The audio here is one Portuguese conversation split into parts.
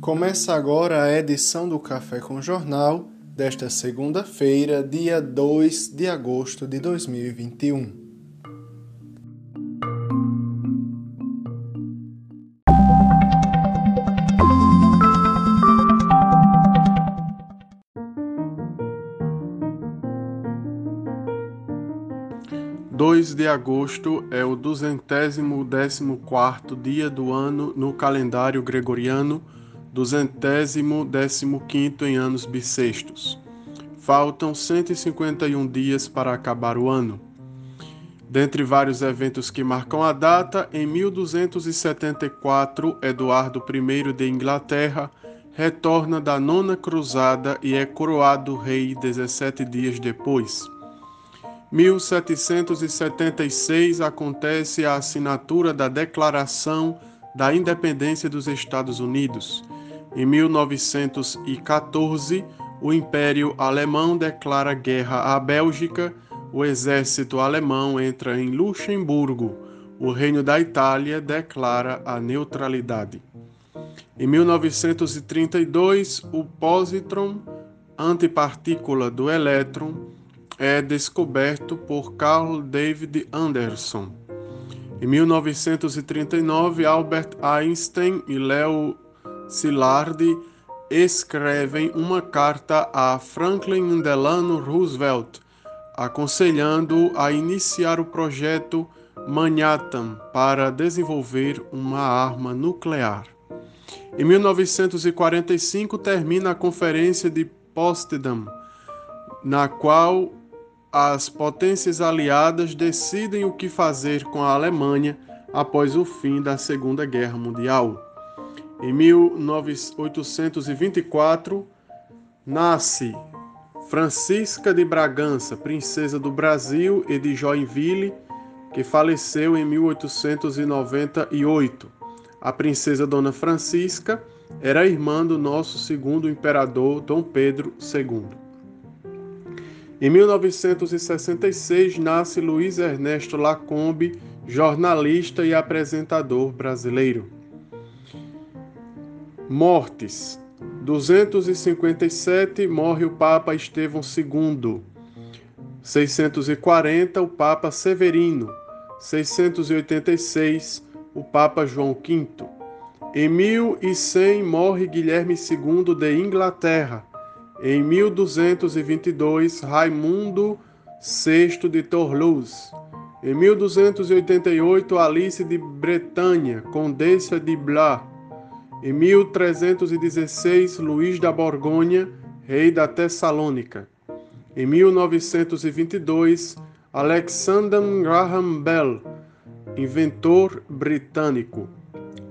Começa agora a edição do Café com Jornal desta segunda-feira, dia 2 de agosto de 2021. Dois de agosto é o duzentésimo décimo quarto dia do ano no calendário gregoriano duzentésimo décimo quinto em anos bissextos. Faltam 151 dias para acabar o ano. Dentre vários eventos que marcam a data, em 1274, Eduardo I de Inglaterra retorna da nona cruzada e é coroado rei 17 dias depois. 1776 acontece a assinatura da Declaração da Independência dos Estados Unidos. Em 1914, o Império Alemão declara guerra à Bélgica, o exército alemão entra em Luxemburgo, o Reino da Itália declara a neutralidade. Em 1932, o positron, antipartícula do elétron, é descoberto por Carl David Anderson. Em 1939, Albert Einstein e Leo Szilard escrevem uma carta a Franklin Delano Roosevelt, aconselhando a iniciar o projeto Manhattan para desenvolver uma arma nuclear. Em 1945 termina a Conferência de Potsdam, na qual as potências aliadas decidem o que fazer com a Alemanha após o fim da Segunda Guerra Mundial. Em 1824, nasce Francisca de Bragança, princesa do Brasil e de Joinville, que faleceu em 1898. A princesa Dona Francisca era irmã do nosso segundo imperador Dom Pedro II. Em 1966 nasce Luiz Ernesto Lacombe, jornalista e apresentador brasileiro. Mortes. 257 morre o Papa Estevão II. 640 o Papa Severino. 686 o Papa João V. Em 1100 morre Guilherme II de Inglaterra. Em 1222 Raimundo VI de Toulouse. Em 1288 Alice de Bretanha, Condessa de Blois. Em 1316, Luís da Borgonha, rei da Tessalônica. Em 1922, Alexander Graham Bell, inventor britânico.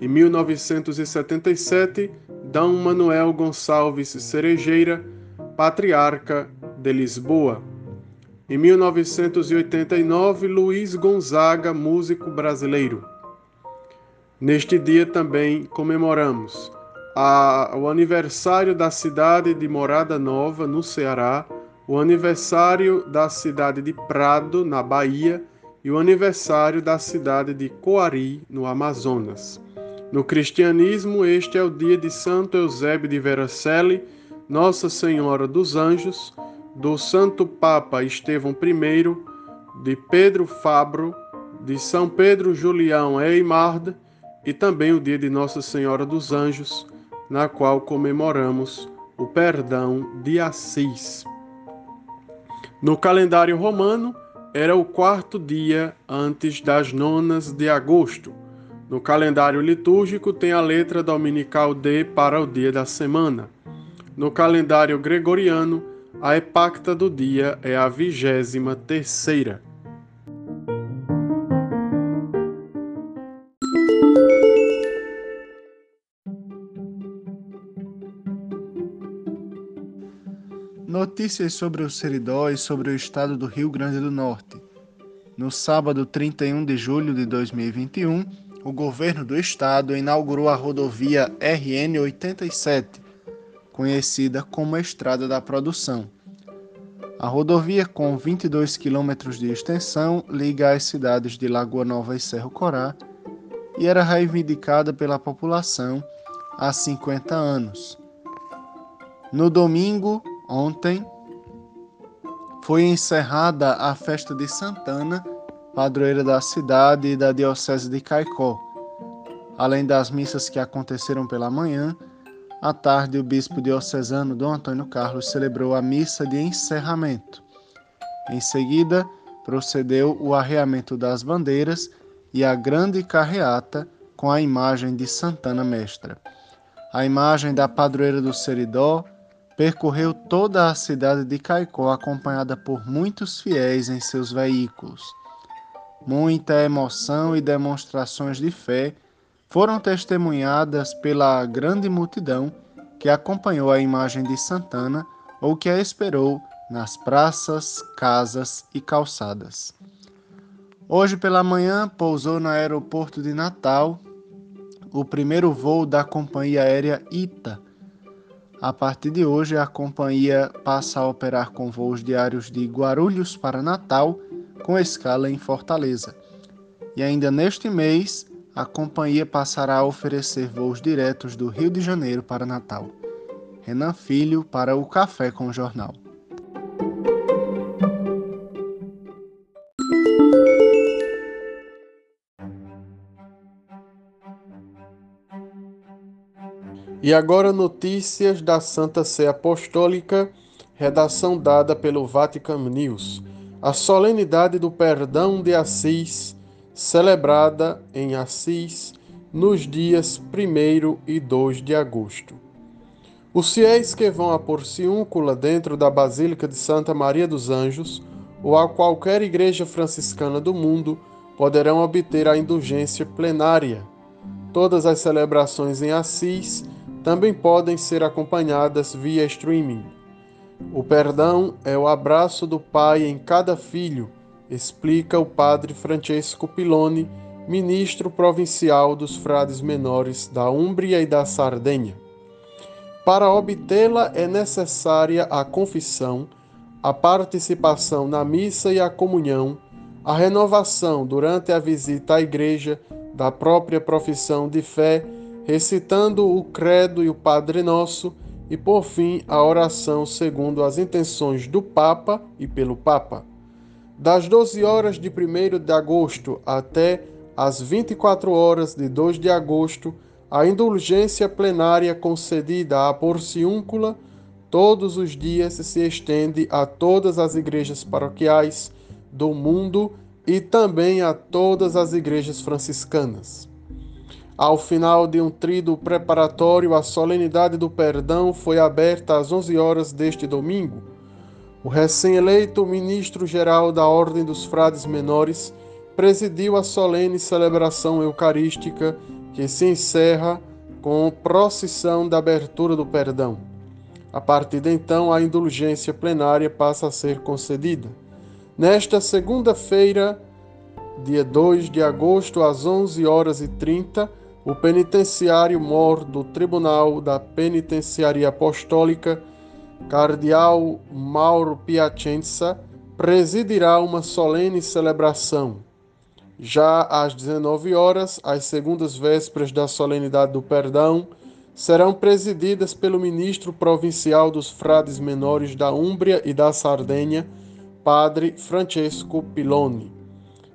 Em 1977, D. Manuel Gonçalves Cerejeira, patriarca de Lisboa. Em 1989, Luiz Gonzaga, músico brasileiro. Neste dia também comemoramos a, o aniversário da cidade de Morada Nova, no Ceará, o aniversário da cidade de Prado, na Bahia, e o aniversário da cidade de Coari, no Amazonas. No cristianismo, este é o dia de Santo Eusébio de Vercelli, Nossa Senhora dos Anjos, do Santo Papa Estevão I, de Pedro Fabro, de São Pedro Julião Eimard e também o dia de Nossa Senhora dos Anjos, na qual comemoramos o perdão de Assis. No calendário romano, era o quarto dia antes das nonas de agosto. No calendário litúrgico, tem a letra dominical D para o dia da semana. No calendário gregoriano, a epacta do dia é a vigésima terceira. Notícias sobre o Seridó e sobre o estado do Rio Grande do Norte. No sábado 31 de julho de 2021, o governo do estado inaugurou a rodovia RN 87, conhecida como Estrada da Produção. A rodovia, com 22 quilômetros de extensão, liga as cidades de Lagoa Nova e Cerro Corá e era reivindicada pela população há 50 anos. No domingo, ontem, foi encerrada a festa de Santana, padroeira da cidade e da Diocese de Caicó. Além das missas que aconteceram pela manhã, à tarde o bispo diocesano Dom Antônio Carlos celebrou a missa de encerramento. Em seguida, procedeu o arreamento das bandeiras e a grande carreata com a imagem de Santana Mestra. A imagem da padroeira do Seridó percorreu toda a cidade de Caicó acompanhada por muitos fiéis em seus veículos. Muita emoção e demonstrações de fé foram testemunhadas pela grande multidão que acompanhou a imagem de Santana ou que a esperou nas praças, casas e calçadas. Hoje pela manhã pousou no aeroporto de Natal o primeiro voo da companhia aérea ITA. A partir de hoje, a companhia passa a operar com voos diários de Guarulhos para Natal, com escala em Fortaleza. E ainda neste mês, a companhia passará a oferecer voos diretos do Rio de Janeiro para Natal. Renan Filho para o Café com o Jornal. E agora notícias da Santa Sé Apostólica, redação dada pelo Vatican News. A solenidade do perdão de Assis celebrada em Assis nos dias 1 e 2 de agosto. Os fiéis que vão a Porciúncula dentro da Basílica de Santa Maria dos Anjos ou a qualquer igreja franciscana do mundo poderão obter a indulgência plenária. Todas as celebrações em Assis também podem ser acompanhadas via streaming. O perdão é o abraço do Pai em cada filho explica o padre Francesco Piloni, ministro provincial dos frades menores da Úmbria e da Sardenha. Para obtê-la é necessária a confissão, a participação na missa e a comunhão, a renovação durante a visita à igreja da própria profissão de fé, recitando o Credo e o Padre Nosso, e por fim a oração segundo as intenções do Papa e pelo Papa. Das 12 horas de 1 de agosto até as 24 horas de 2 de agosto, a indulgência plenária concedida à Porciúncula todos os dias se estende a todas as igrejas paroquiais do mundo e também a todas as igrejas franciscanas. Ao final de um trido preparatório, a solenidade do perdão foi aberta às 11 horas deste domingo o recém-eleito ministro-geral da Ordem dos Frades Menores presidiu a solene celebração eucarística que se encerra com procissão da abertura do perdão. A partir de então, a indulgência plenária passa a ser concedida. Nesta segunda-feira, dia 2 de agosto, às 11 horas e 30, o penitenciário mor do Tribunal da Penitenciaria Apostólica Cardeal Mauro Piacenza presidirá uma solene celebração. Já às 19 horas, as segundas vésperas da solenidade do perdão serão presididas pelo ministro provincial dos frades menores da Úmbria e da Sardenha, padre Francesco Piloni.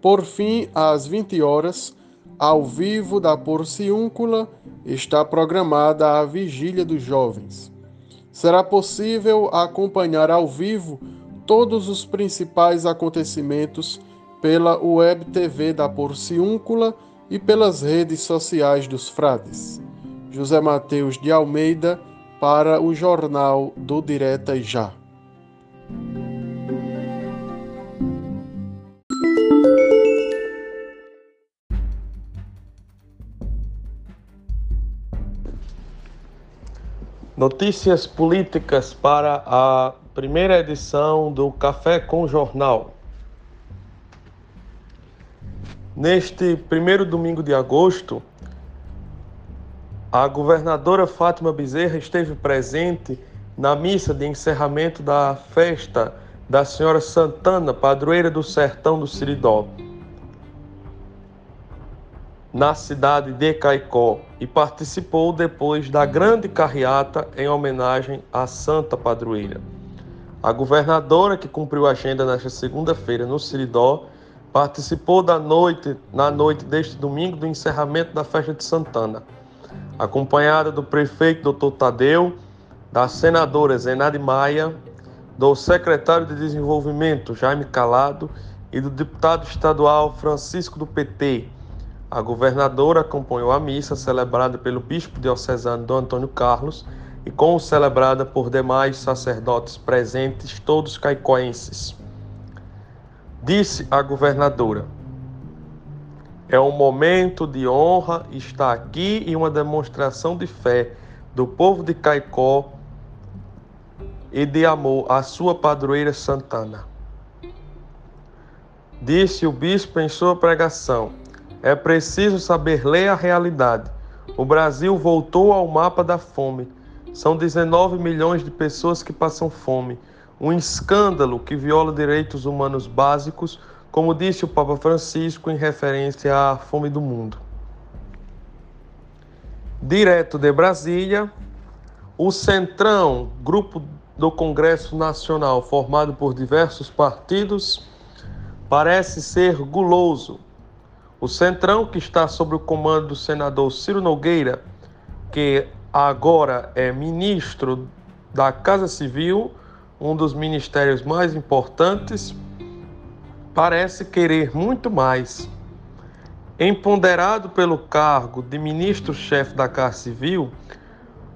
Por fim, às 20 horas, ao vivo da Porciúncula, está programada a Vigília dos Jovens será possível acompanhar ao vivo todos os principais acontecimentos pela web TV da Porciúncula e pelas redes sociais dos frades. José Mateus de Almeida para o Jornal do Direta e Já. Notícias políticas para a primeira edição do Café com Jornal. Neste primeiro domingo de agosto, a governadora Fátima Bezerra esteve presente na missa de encerramento da festa da Senhora Santana, padroeira do sertão do Siridó, na cidade de Caicó, e participou depois da grande carreata em homenagem à Santa Padroeira. A governadora, que cumpriu a agenda nesta segunda-feira no Siridó, participou da noite, na noite deste domingo do encerramento da festa de Santana, acompanhada do prefeito Dr. Tadeu, da senadora Zenade Maia, do secretário de Desenvolvimento Jaime Calado e do deputado estadual Francisco do PT. A governadora acompanhou a missa celebrada pelo bispo diocesano Dom Antônio Carlos e como celebrada por demais sacerdotes presentes, todos caicoenses. Disse a governadora: É um momento de honra estar aqui e uma demonstração de fé do povo de Caicó e de amor à sua padroeira Santana. Disse o bispo em sua pregação: É preciso saber ler a realidade. O Brasil voltou ao mapa da fome. São 19 milhões de pessoas que passam fome. Um escândalo que viola direitos humanos básicos, como disse o Papa Francisco em referência à fome do mundo. Direto de Brasília, o Centrão, grupo do Congresso Nacional, formado por diversos partidos, parece ser guloso. O Centrão, que está sob o comando do senador Ciro Nogueira, que agora é ministro da Casa Civil, um dos ministérios mais importantes, parece querer muito mais. Empoderado pelo cargo de ministro-chefe da Casa Civil,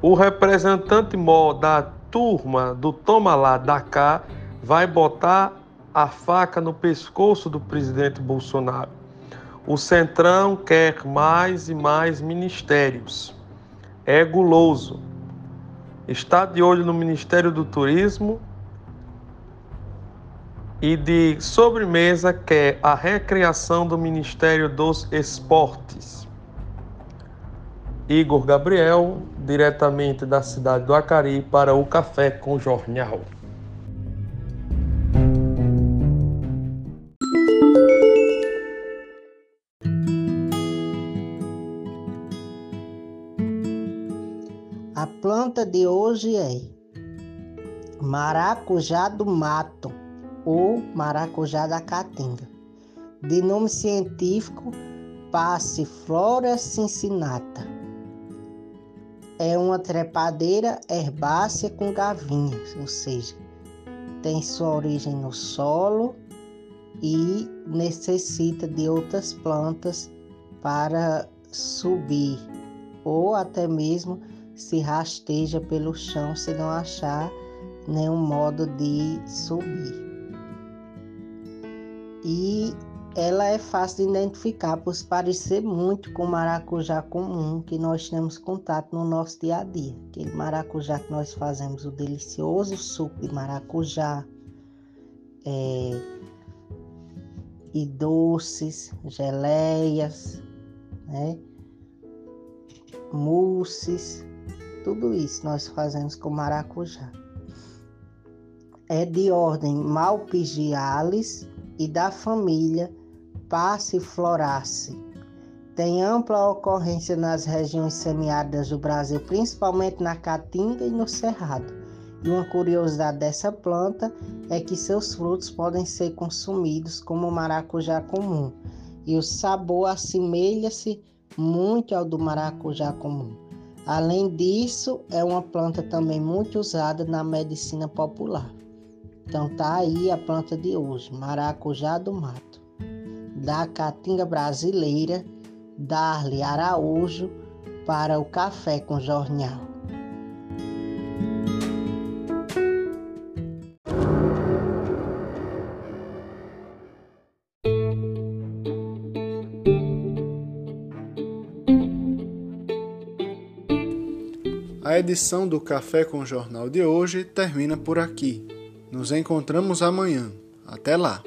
o representante mó da turma do Toma lá, da cá, vai botar a faca no pescoço do presidente Bolsonaro. O Centrão quer mais e mais ministérios. É guloso. Está de olho no Ministério do Turismo e de sobremesa quer a recriação do Ministério dos Esportes. Igor Gabriel, diretamente da cidade do Acari, para o Café com Jornal. A planta de hoje é maracujá do mato ou maracujá da caatinga, de nome científico Passiflora cincinata. É uma trepadeira herbácea com gavinhas, ou seja, tem sua origem no solo e necessita de outras plantas para subir, ou até mesmo se rasteja pelo chão se não achar nenhum modo de subir. E ela é fácil de identificar por se parecer muito com o maracujá comum que nós temos contato no nosso dia a dia. Aquele maracujá que nós fazemos, o delicioso suco de maracujá, é, e doces, geleias, né? mousses, tudo isso nós fazemos com maracujá. É de ordem Malpighiales e da família Passifloraceae. Tem ampla ocorrência nas regiões semiáridas do Brasil, principalmente na Caatinga e no Cerrado. E uma curiosidade dessa planta é que seus frutos podem ser consumidos como maracujá comum, e o sabor assemelha-se muito ao do maracujá comum. Além disso, é uma planta também muito usada na medicina popular. Então tá aí a planta de hoje, maracujá do mato da Caatinga Brasileira, Darly Araújo, para o Café com Jornal. A edição do Café com Jornal de hoje termina por aqui. Nos encontramos amanhã. Até lá!